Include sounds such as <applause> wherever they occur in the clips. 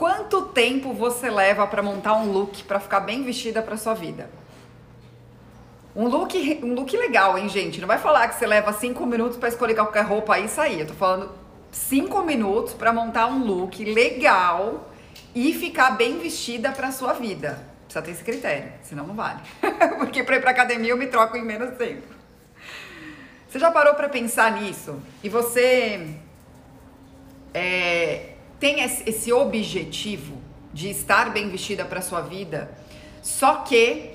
Quanto tempo você leva para montar um look para ficar bem vestida para sua vida? Um look, um look legal, hein, gente? Não vai falar que você leva cinco minutos para escolher qualquer roupa e sair. Eu tô falando cinco minutos para montar um look legal e ficar bem vestida para sua vida. Precisa ter esse critério, senão não vale. <laughs> Porque para ir para academia eu me troco em menos tempo. Você já parou para pensar nisso? E você é, tem esse objetivo de estar bem vestida para sua vida, só que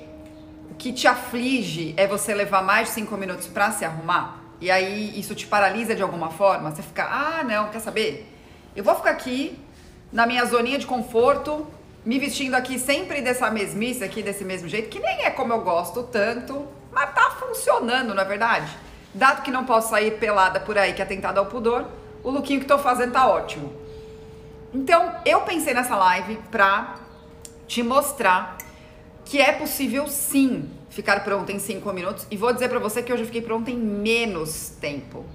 o que te aflige é você levar mais de cinco minutos para se arrumar? E aí isso te paralisa de alguma forma? Você fica, ah, não, quer saber? Eu vou ficar aqui na minha zoninha de conforto, me vestindo aqui sempre dessa mesmice aqui, desse mesmo jeito, que nem é como eu gosto tanto, mas tá funcionando, não é verdade? Dado que não posso sair pelada por aí, que é tentado ao pudor, o lookinho que tô fazendo tá ótimo. Então, eu pensei nessa live pra te mostrar que é possível sim ficar pronta em 5 minutos. E vou dizer pra você que hoje eu fiquei pronta em menos tempo,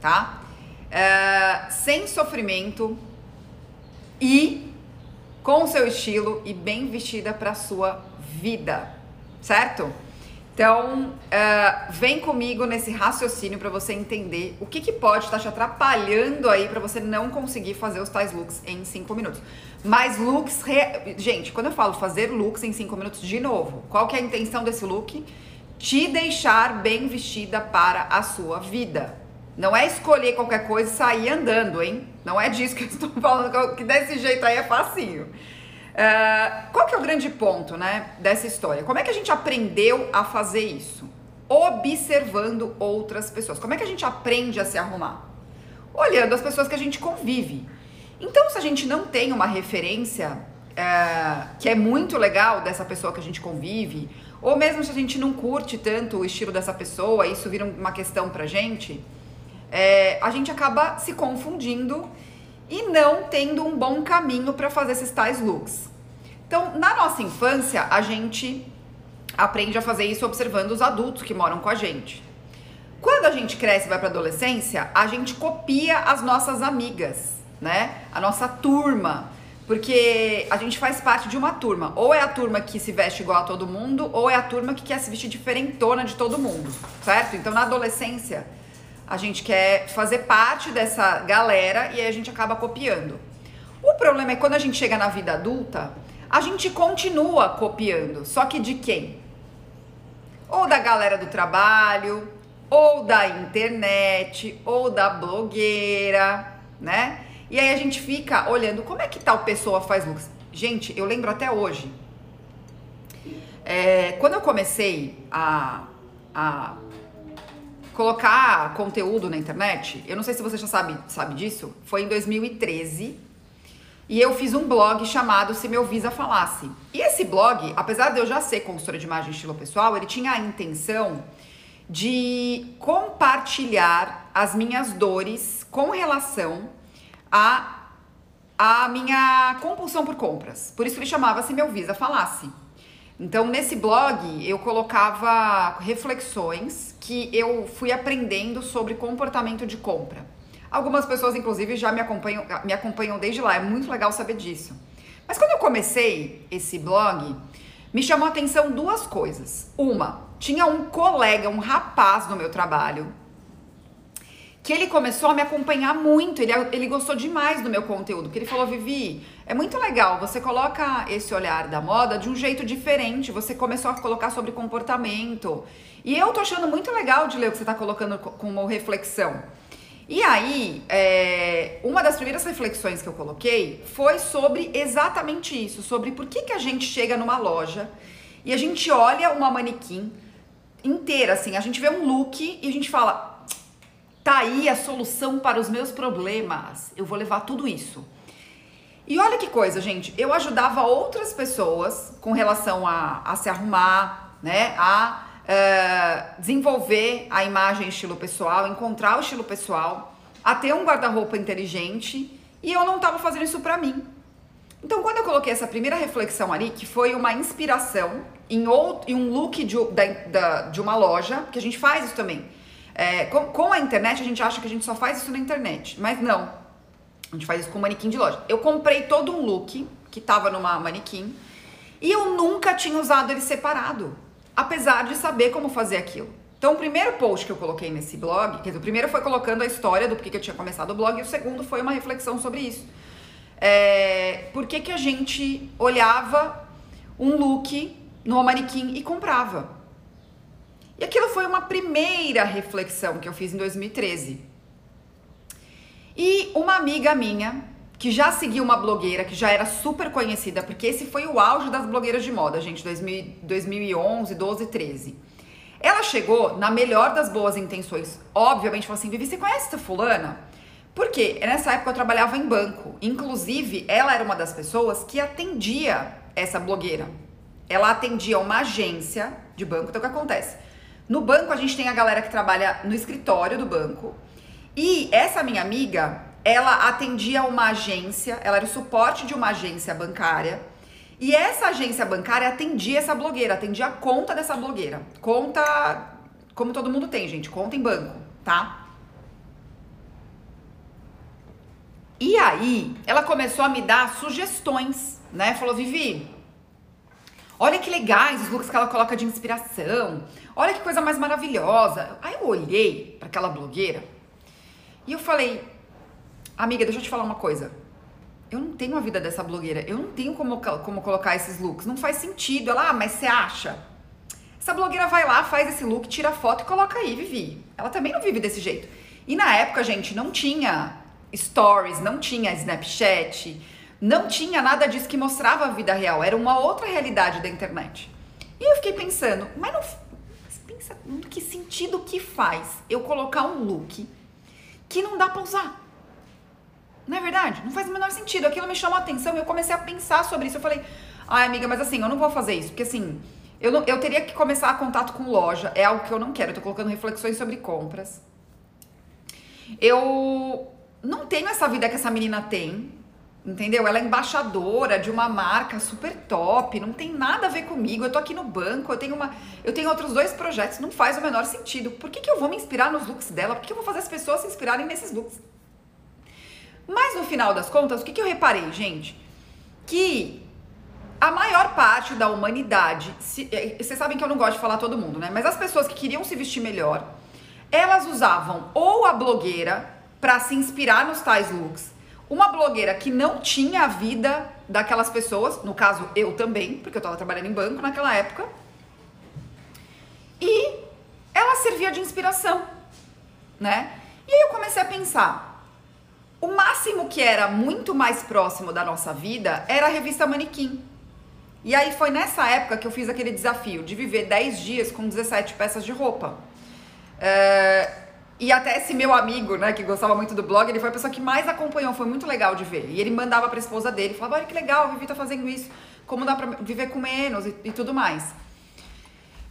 tá? É, sem sofrimento e com o seu estilo e bem vestida para sua vida, certo? Então, uh, vem comigo nesse raciocínio para você entender o que, que pode estar te atrapalhando aí para você não conseguir fazer os tais looks em 5 minutos. Mas looks, re... gente, quando eu falo fazer looks em 5 minutos, de novo, qual que é a intenção desse look? Te deixar bem vestida para a sua vida. Não é escolher qualquer coisa e sair andando, hein? Não é disso que eu estou <laughs> falando, que desse jeito aí é facinho. Uh, qual que é o grande ponto, né, dessa história? Como é que a gente aprendeu a fazer isso? Observando outras pessoas. Como é que a gente aprende a se arrumar? Olhando as pessoas que a gente convive. Então, se a gente não tem uma referência uh, que é muito legal dessa pessoa que a gente convive, ou mesmo se a gente não curte tanto o estilo dessa pessoa, isso vira uma questão pra gente, é, a gente acaba se confundindo e não tendo um bom caminho para fazer esses tais looks. Então, na nossa infância, a gente aprende a fazer isso observando os adultos que moram com a gente. Quando a gente cresce e vai para adolescência, a gente copia as nossas amigas, né? A nossa turma, porque a gente faz parte de uma turma. Ou é a turma que se veste igual a todo mundo, ou é a turma que quer se vestir diferentona de todo mundo, certo? Então, na adolescência, a gente quer fazer parte dessa galera e aí a gente acaba copiando. O problema é quando a gente chega na vida adulta, a gente continua copiando, só que de quem? Ou da galera do trabalho, ou da internet, ou da blogueira, né? E aí a gente fica olhando como é que tal pessoa faz looks. Gente, eu lembro até hoje. É, quando eu comecei a, a colocar conteúdo na internet, eu não sei se você já sabe, sabe disso, foi em 2013. E eu fiz um blog chamado Se Meu Visa Falasse. E esse blog, apesar de eu já ser consultora de imagem estilo pessoal, ele tinha a intenção de compartilhar as minhas dores com relação a a minha compulsão por compras. Por isso ele chamava Se Meu Visa Falasse. Então, nesse blog, eu colocava reflexões que eu fui aprendendo sobre comportamento de compra. Algumas pessoas, inclusive, já me acompanham, me acompanham desde lá, é muito legal saber disso. Mas quando eu comecei esse blog, me chamou a atenção duas coisas. Uma, tinha um colega, um rapaz no meu trabalho, que ele começou a me acompanhar muito, ele, ele gostou demais do meu conteúdo, que ele falou, Vivi, é muito legal, você coloca esse olhar da moda de um jeito diferente, você começou a colocar sobre comportamento, e eu tô achando muito legal de ler o que você tá colocando como reflexão. E aí, é, uma das primeiras reflexões que eu coloquei foi sobre exatamente isso, sobre por que, que a gente chega numa loja e a gente olha uma manequim inteira, assim, a gente vê um look e a gente fala, Tá aí a solução para os meus problemas. Eu vou levar tudo isso. E olha que coisa, gente. Eu ajudava outras pessoas com relação a, a se arrumar, né? A uh, desenvolver a imagem estilo pessoal, encontrar o estilo pessoal, a ter um guarda-roupa inteligente. E eu não estava fazendo isso para mim. Então, quando eu coloquei essa primeira reflexão ali, que foi uma inspiração em, outro, em um look de, de uma loja, que a gente faz isso também. É, com, com a internet, a gente acha que a gente só faz isso na internet, mas não. A gente faz isso com manequim de loja. Eu comprei todo um look que tava numa manequim e eu nunca tinha usado ele separado, apesar de saber como fazer aquilo. Então, o primeiro post que eu coloquei nesse blog, quer dizer, o primeiro foi colocando a história do porquê que eu tinha começado o blog, e o segundo foi uma reflexão sobre isso. É, por que, que a gente olhava um look no manequim e comprava? E aquilo foi uma primeira reflexão que eu fiz em 2013. E uma amiga minha, que já seguia uma blogueira, que já era super conhecida, porque esse foi o auge das blogueiras de moda, gente, 2000, 2011, 12, 13. Ela chegou na melhor das boas intenções. Obviamente, falou assim: Vivi, você conhece essa fulana? Porque nessa época eu trabalhava em banco. Inclusive, ela era uma das pessoas que atendia essa blogueira. Ela atendia uma agência de banco. Então, o que acontece? No banco, a gente tem a galera que trabalha no escritório do banco. E essa minha amiga, ela atendia uma agência, ela era o suporte de uma agência bancária. E essa agência bancária atendia essa blogueira, atendia a conta dessa blogueira. Conta, como todo mundo tem, gente, conta em banco, tá? E aí, ela começou a me dar sugestões, né? Falou, Vivi, olha que legais os looks que ela coloca de inspiração. Olha que coisa mais maravilhosa. Aí eu olhei para aquela blogueira e eu falei, amiga, deixa eu te falar uma coisa. Eu não tenho a vida dessa blogueira. Eu não tenho como, como colocar esses looks. Não faz sentido. Ela, ah, mas você acha? Essa blogueira vai lá, faz esse look, tira foto e coloca aí, Vivi. Ela também não vive desse jeito. E na época, gente, não tinha stories, não tinha Snapchat, não tinha nada disso que mostrava a vida real, era uma outra realidade da internet. E eu fiquei pensando, mas não no que sentido que faz eu colocar um look que não dá para usar? Não é verdade? Não faz o menor sentido. Aquilo me chamou a atenção e eu comecei a pensar sobre isso. Eu falei, ai amiga, mas assim, eu não vou fazer isso, porque assim, eu, não, eu teria que começar a contato com loja, é algo que eu não quero. Eu tô colocando reflexões sobre compras. Eu não tenho essa vida que essa menina tem, entendeu? Ela é embaixadora de uma marca super top, não tem nada a ver comigo. Eu tô aqui no banco, eu tenho uma, eu tenho outros dois projetos, não faz o menor sentido. Por que, que eu vou me inspirar nos looks dela? Por que eu vou fazer as pessoas se inspirarem nesses looks? Mas no final das contas, o que, que eu reparei, gente? Que a maior parte da humanidade, se, é, vocês sabem que eu não gosto de falar todo mundo, né? Mas as pessoas que queriam se vestir melhor, elas usavam ou a blogueira para se inspirar nos tais looks. Uma blogueira que não tinha a vida daquelas pessoas, no caso eu também, porque eu estava trabalhando em banco naquela época. E ela servia de inspiração, né? E aí eu comecei a pensar, o máximo que era muito mais próximo da nossa vida era a revista Manequim. E aí foi nessa época que eu fiz aquele desafio de viver 10 dias com 17 peças de roupa. É, e até esse meu amigo, né, que gostava muito do blog, ele foi a pessoa que mais acompanhou, foi muito legal de ver. E ele mandava pra esposa dele, falava, olha que legal, a Vivi tá fazendo isso, como dá pra viver com menos e, e tudo mais.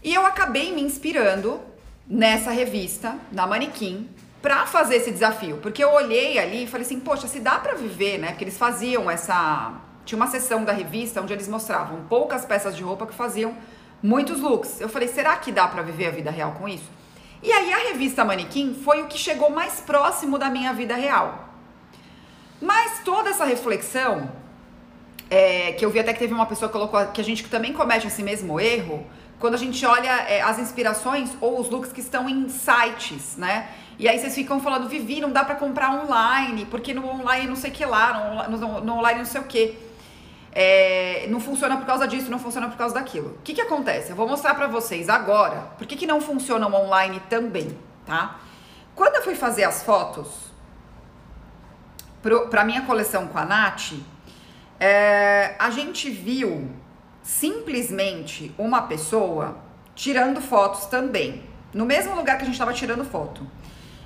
E eu acabei me inspirando nessa revista, na Manequim, pra fazer esse desafio. Porque eu olhei ali e falei assim, poxa, se dá pra viver, né? Porque eles faziam essa... Tinha uma sessão da revista onde eles mostravam poucas peças de roupa que faziam muitos looks. Eu falei, será que dá pra viver a vida real com isso? E aí a revista Manequim foi o que chegou mais próximo da minha vida real. Mas toda essa reflexão, é, que eu vi até que teve uma pessoa que colocou que a gente também comete esse mesmo erro, quando a gente olha é, as inspirações ou os looks que estão em sites, né? E aí vocês ficam falando, Vivi, não dá para comprar online, porque no online não sei que lá, no, no, no online não sei o que é, não funciona por causa disso, não funciona por causa daquilo. O que, que acontece? Eu vou mostrar para vocês agora por que, que não funciona online também, tá? Quando eu fui fazer as fotos para minha coleção com a Nath, é, a gente viu simplesmente uma pessoa tirando fotos também, no mesmo lugar que a gente estava tirando foto.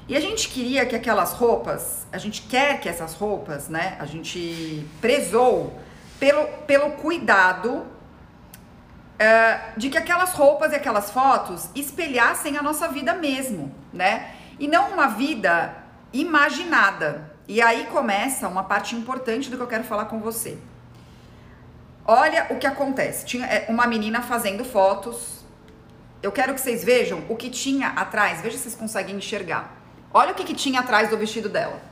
E a gente queria que aquelas roupas, a gente quer que essas roupas, né? A gente prezou pelo, pelo cuidado uh, de que aquelas roupas e aquelas fotos espelhassem a nossa vida mesmo, né? E não uma vida imaginada. E aí começa uma parte importante do que eu quero falar com você. Olha o que acontece. Tinha é, uma menina fazendo fotos. Eu quero que vocês vejam o que tinha atrás. Veja se vocês conseguem enxergar. Olha o que, que tinha atrás do vestido dela.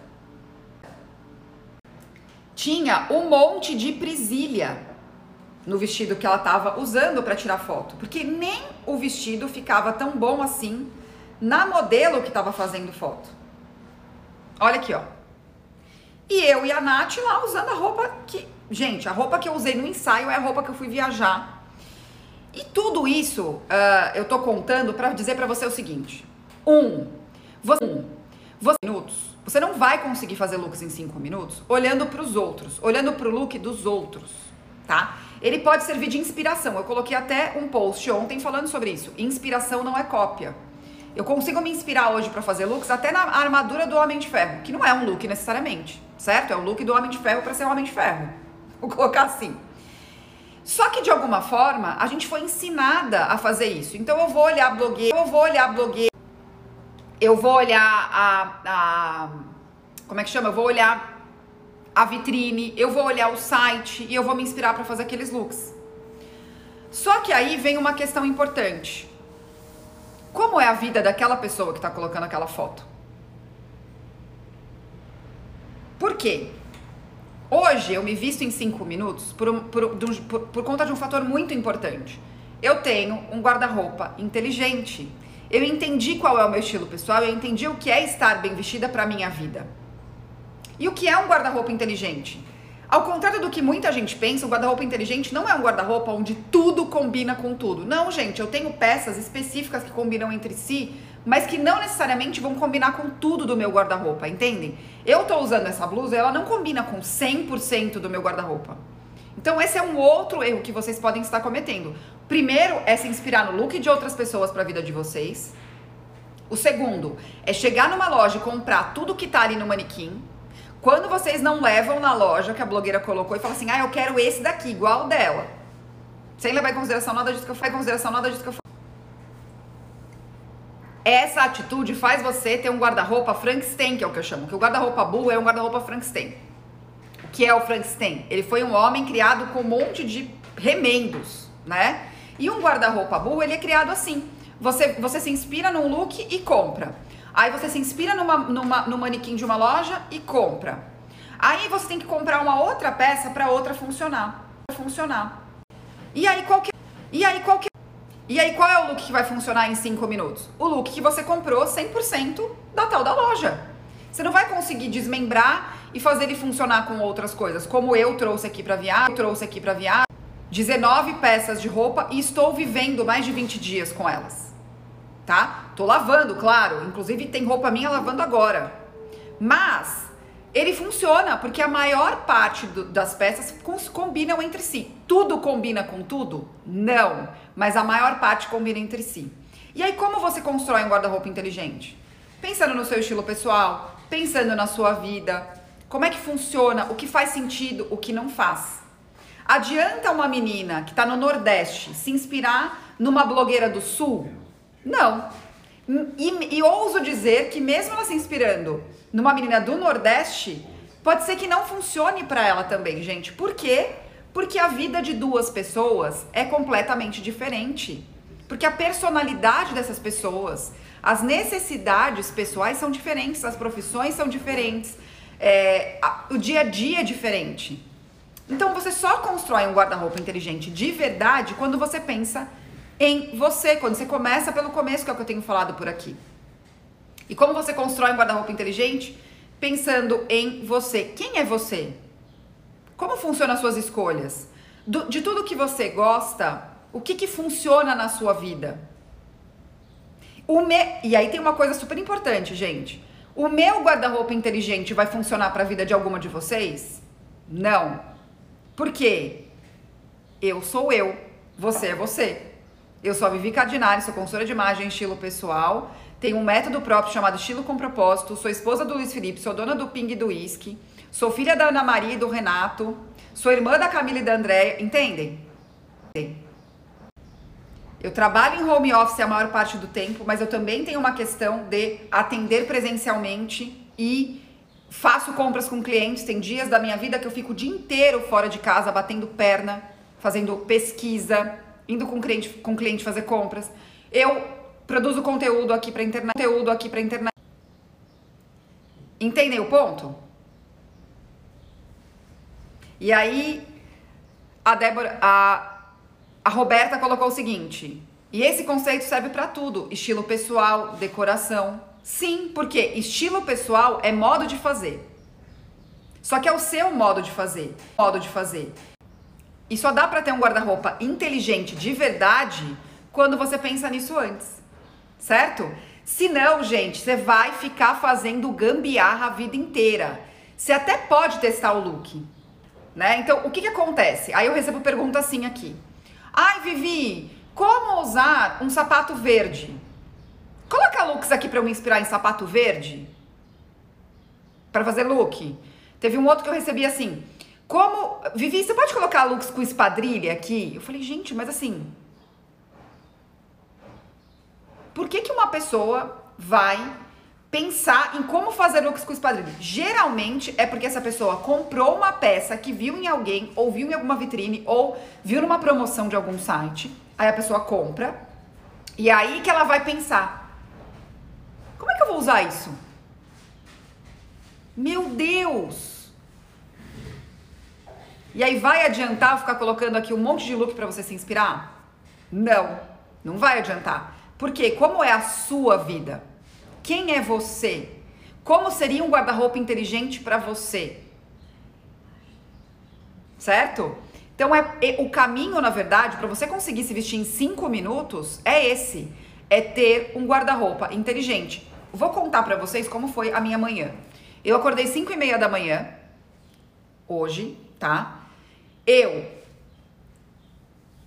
Tinha um monte de presilha no vestido que ela estava usando para tirar foto, porque nem o vestido ficava tão bom assim na modelo que estava fazendo foto. Olha aqui, ó. E eu e a Nath lá usando a roupa que. Gente, a roupa que eu usei no ensaio é a roupa que eu fui viajar. E tudo isso uh, eu tô contando para dizer para você o seguinte: um, você, um, você minutos. Você não vai conseguir fazer looks em cinco minutos olhando para os outros, olhando para o look dos outros, tá? Ele pode servir de inspiração. Eu coloquei até um post ontem falando sobre isso. Inspiração não é cópia. Eu consigo me inspirar hoje para fazer looks até na armadura do Homem de Ferro, que não é um look necessariamente, certo? É o look do Homem de Ferro para ser o Homem de Ferro. <laughs> Vou colocar assim. Só que de alguma forma a gente foi ensinada a fazer isso. Então eu vou olhar blogueiro, eu vou olhar blogueiro, eu vou olhar a, a como é que chama? Eu vou olhar a vitrine, eu vou olhar o site e eu vou me inspirar para fazer aqueles looks. Só que aí vem uma questão importante. Como é a vida daquela pessoa que está colocando aquela foto? Por quê? Hoje eu me visto em cinco minutos por, por, por, por conta de um fator muito importante. Eu tenho um guarda-roupa inteligente. Eu entendi qual é o meu estilo pessoal, eu entendi o que é estar bem vestida para minha vida. E o que é um guarda-roupa inteligente? Ao contrário do que muita gente pensa, o guarda-roupa inteligente não é um guarda-roupa onde tudo combina com tudo. Não, gente, eu tenho peças específicas que combinam entre si, mas que não necessariamente vão combinar com tudo do meu guarda-roupa, entendem? Eu tô usando essa blusa ela não combina com 100% do meu guarda-roupa. Então esse é um outro erro que vocês podem estar cometendo. Primeiro é se inspirar no look de outras pessoas para a vida de vocês. O segundo é chegar numa loja e comprar tudo que tá ali no manequim quando vocês não levam na loja que a blogueira colocou e falam assim, ah, eu quero esse daqui, igual dela. Sem levar em consideração nada disso que eu falei, em consideração nada disso que eu falei. Essa atitude faz você ter um guarda-roupa Frankenstein, que é o que eu chamo. Que o guarda-roupa Bull é um guarda-roupa Frankenstein. O que é o Frankenstein? Ele foi um homem criado com um monte de remendos, né? E um guarda-roupa Bull, ele é criado assim. Você, você se inspira num look e compra. Aí você se inspira numa, numa, no manequim de uma loja e compra. Aí você tem que comprar uma outra peça para outra funcionar. Funcionar. E aí qual que, e aí qual que, e aí qual é o look que vai funcionar em 5 minutos? O look que você comprou 100% da tal da loja. Você não vai conseguir desmembrar e fazer ele funcionar com outras coisas, como eu trouxe aqui para viagem, trouxe aqui para viagem 19 peças de roupa e estou vivendo mais de 20 dias com elas tá? Tô lavando, claro. Inclusive tem roupa minha lavando agora. Mas ele funciona porque a maior parte do, das peças combinam entre si. Tudo combina com tudo? Não, mas a maior parte combina entre si. E aí como você constrói um guarda-roupa inteligente? Pensando no seu estilo pessoal, pensando na sua vida, como é que funciona, o que faz sentido, o que não faz. Adianta uma menina que está no Nordeste se inspirar numa blogueira do Sul? Não. E, e ouso dizer que mesmo ela se inspirando numa menina do Nordeste, pode ser que não funcione para ela também, gente. Por quê? Porque a vida de duas pessoas é completamente diferente. Porque a personalidade dessas pessoas, as necessidades pessoais são diferentes, as profissões são diferentes, é, a, o dia a dia é diferente. Então você só constrói um guarda-roupa inteligente de verdade quando você pensa em você, quando você começa pelo começo, que é o que eu tenho falado por aqui. E como você constrói um guarda-roupa inteligente? Pensando em você. Quem é você? Como funcionam as suas escolhas? Do, de tudo que você gosta, o que, que funciona na sua vida? O me... E aí tem uma coisa super importante, gente. O meu guarda-roupa inteligente vai funcionar para a vida de alguma de vocês? Não. Por quê? Eu sou eu, você é você. Eu sou a Vivi Cardinari, sou consultora de imagem estilo pessoal. Tenho um método próprio chamado Estilo com Propósito. Sou esposa do Luiz Felipe, sou dona do Ping e do Whisky. Sou filha da Ana Maria e do Renato. Sou irmã da Camila e da Andréia. Entendem? Eu trabalho em home office a maior parte do tempo, mas eu também tenho uma questão de atender presencialmente e faço compras com clientes. Tem dias da minha vida que eu fico o dia inteiro fora de casa, batendo perna, fazendo pesquisa, indo com cliente, com cliente fazer compras. Eu produzo conteúdo aqui para internet, conteúdo aqui para internet. Entendem o ponto? E aí a Débora, a, a Roberta colocou o seguinte: e esse conceito serve para tudo, estilo pessoal, decoração. Sim, porque estilo pessoal é modo de fazer. Só que é o seu modo de fazer, modo de fazer. E só dá para ter um guarda-roupa inteligente de verdade quando você pensa nisso antes. Certo? Se não, gente, você vai ficar fazendo gambiarra a vida inteira. Você até pode testar o look, né? Então, o que que acontece? Aí eu recebo pergunta assim aqui. Ai, Vivi, como usar um sapato verde? Coloca looks aqui para eu me inspirar em sapato verde. Para fazer look. Teve um outro que eu recebi assim. Como. Vivi, você pode colocar looks com espadrilha aqui? Eu falei, gente, mas assim. Por que, que uma pessoa vai pensar em como fazer looks com espadrilha? Geralmente é porque essa pessoa comprou uma peça que viu em alguém, ou viu em alguma vitrine, ou viu numa promoção de algum site Aí a pessoa compra. E aí que ela vai pensar: como é que eu vou usar isso? Meu Deus! E aí vai adiantar ficar colocando aqui um monte de look para você se inspirar? Não, não vai adiantar. Porque como é a sua vida? Quem é você? Como seria um guarda-roupa inteligente para você? Certo? Então, é, é o caminho, na verdade, para você conseguir se vestir em cinco minutos é esse: é ter um guarda-roupa inteligente. Vou contar para vocês como foi a minha manhã. Eu acordei 5 e meia da manhã, hoje, tá? Eu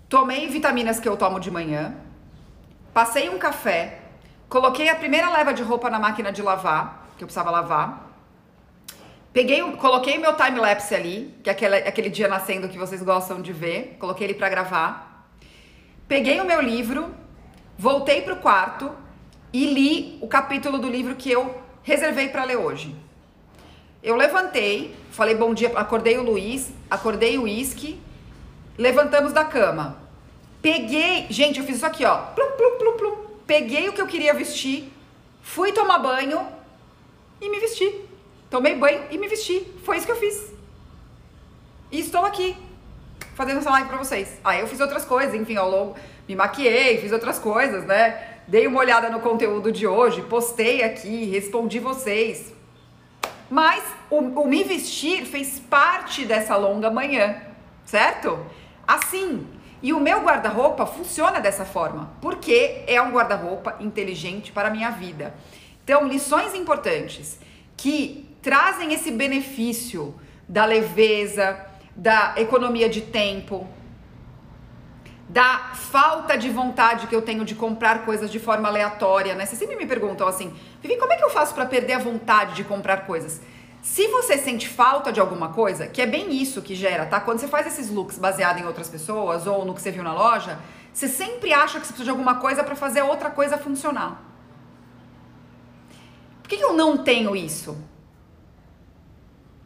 tomei vitaminas que eu tomo de manhã, passei um café, coloquei a primeira leva de roupa na máquina de lavar, que eu precisava lavar, Peguei, coloquei meu time-lapse ali, que é aquele, aquele dia nascendo que vocês gostam de ver. Coloquei ele para gravar. Peguei o meu livro, voltei pro quarto e li o capítulo do livro que eu reservei para ler hoje. Eu levantei, falei bom dia, acordei o Luiz, acordei o Whisky, levantamos da cama. Peguei, gente, eu fiz isso aqui, ó. Plum, plum, plum, plum. Peguei o que eu queria vestir, fui tomar banho e me vesti. Tomei banho e me vesti. Foi isso que eu fiz. E estou aqui fazendo essa live pra vocês. Aí eu fiz outras coisas, enfim, ao longo me maquiei, fiz outras coisas, né? Dei uma olhada no conteúdo de hoje, postei aqui, respondi vocês. Mas o, o me vestir fez parte dessa longa manhã, certo? Assim. E o meu guarda-roupa funciona dessa forma, porque é um guarda-roupa inteligente para a minha vida. Então, lições importantes que trazem esse benefício da leveza, da economia de tempo, da falta de vontade que eu tenho de comprar coisas de forma aleatória, né? Vocês sempre me perguntam assim, Vivi, como é que eu faço para perder a vontade de comprar coisas? Se você sente falta de alguma coisa, que é bem isso que gera, tá? Quando você faz esses looks baseado em outras pessoas ou no que você viu na loja, você sempre acha que você precisa de alguma coisa para fazer outra coisa funcionar. Por que, eu não tenho isso?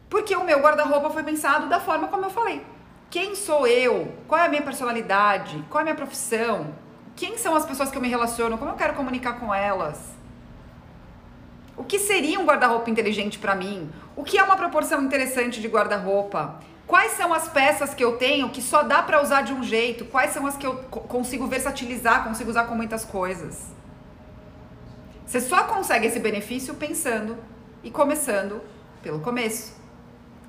Porque o meu guarda-roupa foi pensado da forma como eu falei. Quem sou eu? Qual é a minha personalidade? Qual é a minha profissão? Quem são as pessoas que eu me relaciono? Como eu quero comunicar com elas? O que seria um guarda-roupa inteligente para mim? O que é uma proporção interessante de guarda-roupa? Quais são as peças que eu tenho que só dá para usar de um jeito? Quais são as que eu consigo versatilizar, consigo usar com muitas coisas? Você só consegue esse benefício pensando e começando pelo começo.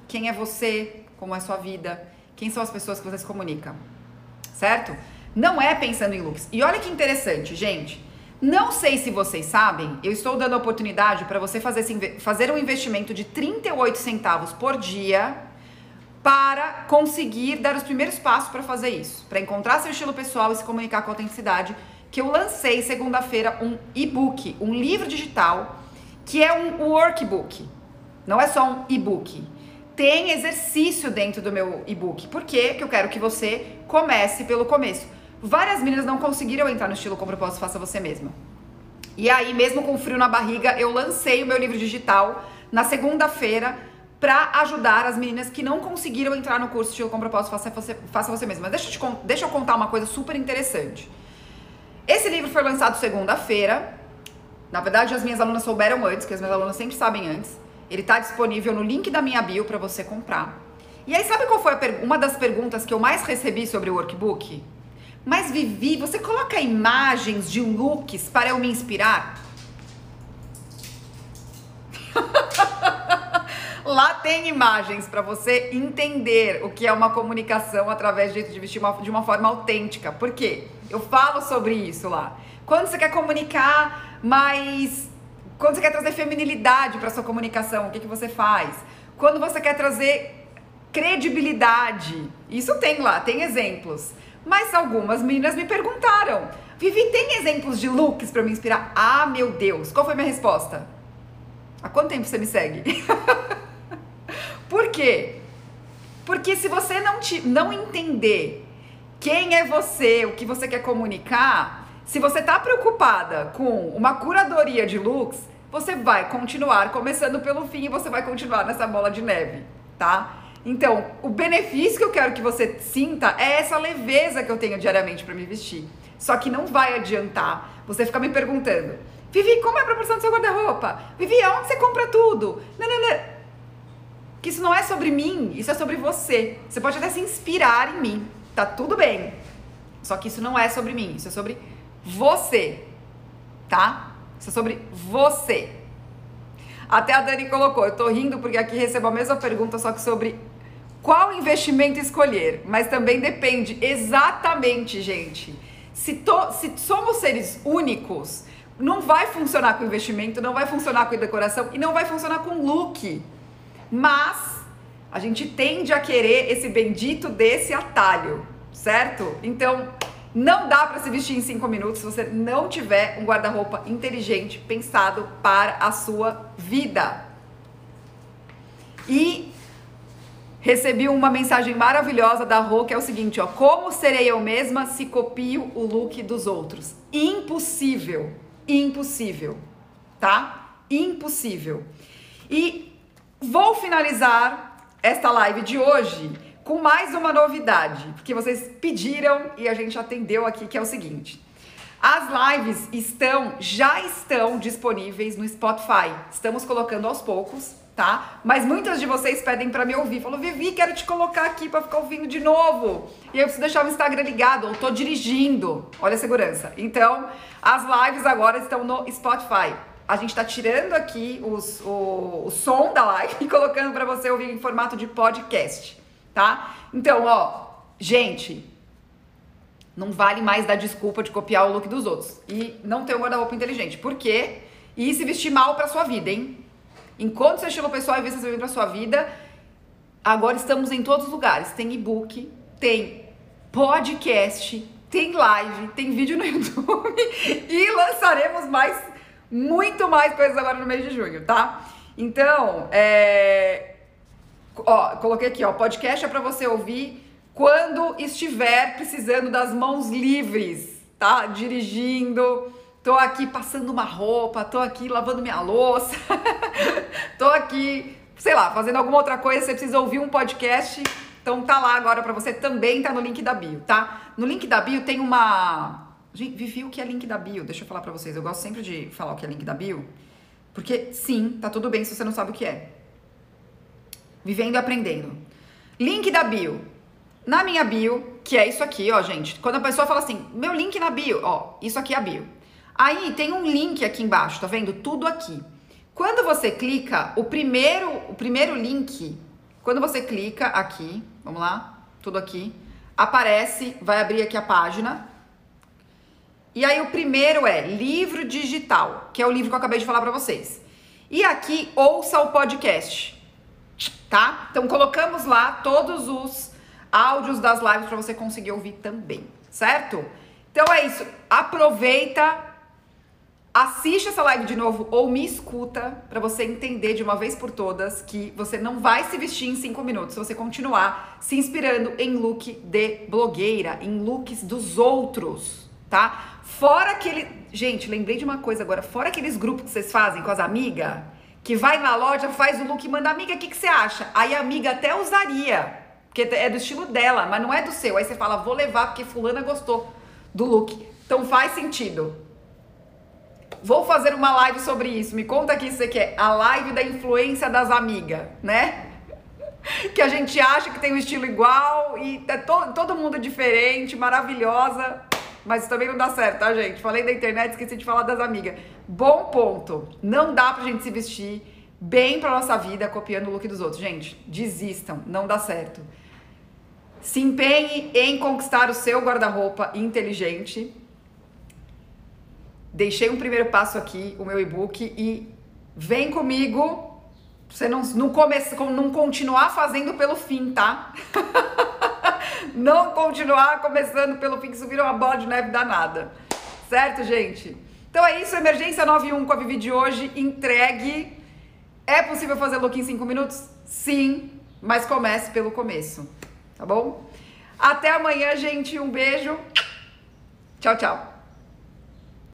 Quem é você? Como é a sua vida? Quem são as pessoas que você se comunica? Certo? Não é pensando em looks. E olha que interessante, gente. Não sei se vocês sabem, eu estou dando a oportunidade para você fazer, fazer um investimento de 38 centavos por dia para conseguir dar os primeiros passos para fazer isso, para encontrar seu estilo pessoal e se comunicar com autenticidade. Que eu lancei segunda-feira um e-book, um livro digital, que é um workbook, não é só um e-book tem exercício dentro do meu e-book. Por quê? Que eu quero que você comece pelo começo. Várias meninas não conseguiram entrar no estilo com propósito Faça Você Mesma. E aí, mesmo com frio na barriga, eu lancei o meu livro digital na segunda-feira para ajudar as meninas que não conseguiram entrar no curso Estilo com Propósito Faça Você, Faça Você Mesma. Mas deixa eu, te, deixa eu contar uma coisa super interessante. Esse livro foi lançado segunda-feira. Na verdade, as minhas alunas souberam antes, que as minhas alunas sempre sabem antes. Ele está disponível no link da minha bio para você comprar. E aí, sabe qual foi uma das perguntas que eu mais recebi sobre o workbook? Mas Vivi, você coloca imagens de looks para eu me inspirar? <laughs> Lá tem imagens para você entender o que é uma comunicação através de, de vestir uma, de uma forma autêntica. Por quê? Eu falo sobre isso lá. Quando você quer comunicar mais. Quando você quer trazer feminilidade para sua comunicação, o que, que você faz? Quando você quer trazer credibilidade, isso tem lá, tem exemplos. Mas algumas meninas me perguntaram: Vivi, tem exemplos de looks para me inspirar? Ah, meu Deus! Qual foi minha resposta? Há quanto tempo você me segue? <laughs> Por quê? Porque se você não, te, não entender quem é você, o que você quer comunicar, se você está preocupada com uma curadoria de looks, você vai continuar começando pelo fim e você vai continuar nessa bola de neve, tá? Então, o benefício que eu quero que você sinta é essa leveza que eu tenho diariamente para me vestir. Só que não vai adiantar você ficar me perguntando: Vivi, como é a proporção do seu guarda-roupa? Vivi, aonde você compra tudo? Não, não, não que isso não é sobre mim, isso é sobre você. Você pode até se inspirar em mim, tá tudo bem. Só que isso não é sobre mim, isso é sobre você, tá? Isso é sobre você. Até a Dani colocou, eu tô rindo porque aqui recebo a mesma pergunta, só que sobre qual investimento escolher. Mas também depende exatamente, gente. Se, to, se somos seres únicos, não vai funcionar com investimento, não vai funcionar com decoração e não vai funcionar com look. Mas a gente tende a querer esse bendito desse atalho, certo? Então, não dá para se vestir em cinco minutos se você não tiver um guarda-roupa inteligente pensado para a sua vida. E recebi uma mensagem maravilhosa da Rô que é o seguinte, ó: como serei eu mesma se copio o look dos outros? Impossível, impossível, tá? Impossível. E Vou finalizar esta live de hoje com mais uma novidade, porque vocês pediram e a gente atendeu aqui, que é o seguinte. As lives estão, já estão disponíveis no Spotify. Estamos colocando aos poucos, tá? Mas muitas de vocês pedem para me ouvir. Falou, Vivi, quero te colocar aqui para ficar ouvindo de novo. E eu preciso deixar o Instagram ligado, eu tô dirigindo. Olha a segurança. Então, as lives agora estão no Spotify a gente está tirando aqui os, o, o som da live <laughs> e colocando para você ouvir em formato de podcast, tá? Então, ó, gente, não vale mais dar desculpa de copiar o look dos outros e não ter um guarda-roupa inteligente. Por quê? E se vestir mal para sua vida, hein? Enquanto seu estilo pessoal e vista se para sua vida, agora estamos em todos os lugares. Tem e-book, tem podcast, tem live, tem vídeo no <laughs> YouTube e lançaremos mais muito mais coisas agora no mês de junho, tá? Então, é... ó, coloquei aqui, ó, podcast é para você ouvir quando estiver precisando das mãos livres, tá? Dirigindo, tô aqui passando uma roupa, tô aqui lavando minha louça, <laughs> tô aqui, sei lá, fazendo alguma outra coisa, você precisa ouvir um podcast, então tá lá agora para você, também tá no link da bio, tá? No link da bio tem uma Gente, Vivi, o que é link da bio? Deixa eu falar pra vocês. Eu gosto sempre de falar o que é link da bio. Porque, sim, tá tudo bem se você não sabe o que é. Vivendo e aprendendo. Link da bio. Na minha bio, que é isso aqui, ó, gente. Quando a pessoa fala assim, meu link na bio, ó, isso aqui é a bio. Aí tem um link aqui embaixo, tá vendo? Tudo aqui. Quando você clica, o primeiro, o primeiro link, quando você clica aqui, vamos lá, tudo aqui, aparece, vai abrir aqui a página e aí o primeiro é livro digital, que é o livro que eu acabei de falar para vocês. E aqui ouça o podcast, tá? Então colocamos lá todos os áudios das lives para você conseguir ouvir também, certo? Então é isso. Aproveita, assiste essa live de novo ou me escuta para você entender de uma vez por todas que você não vai se vestir em cinco minutos se você continuar se inspirando em look de blogueira, em looks dos outros, tá? Fora aquele. Gente, lembrei de uma coisa agora. Fora aqueles grupos que vocês fazem com as amigas, que vai na loja, faz o look e manda, amiga, o que, que você acha? Aí a amiga até usaria, porque é do estilo dela, mas não é do seu. Aí você fala, vou levar porque fulana gostou do look. Então faz sentido. Vou fazer uma live sobre isso. Me conta aqui se você quer. A live da influência das amigas, né? <laughs> que a gente acha que tem um estilo igual e é to, todo mundo diferente, maravilhosa. Mas também não dá certo, tá, gente? Falei da internet, esqueci de falar das amigas. Bom ponto. Não dá pra gente se vestir bem pra nossa vida copiando o look dos outros. Gente, desistam, não dá certo. Se empenhe em conquistar o seu guarda-roupa inteligente. Deixei um primeiro passo aqui, o meu e-book, e vem comigo. Você não, não, come, não continuar fazendo pelo fim, tá? <laughs> não continuar começando pelo fim, que vira uma bola de neve danada. Certo, gente? Então é isso, Emergência 91 com a Vivi de hoje, entregue. É possível fazer look em 5 minutos? Sim, mas comece pelo começo, tá bom? Até amanhã, gente. Um beijo. Tchau, tchau.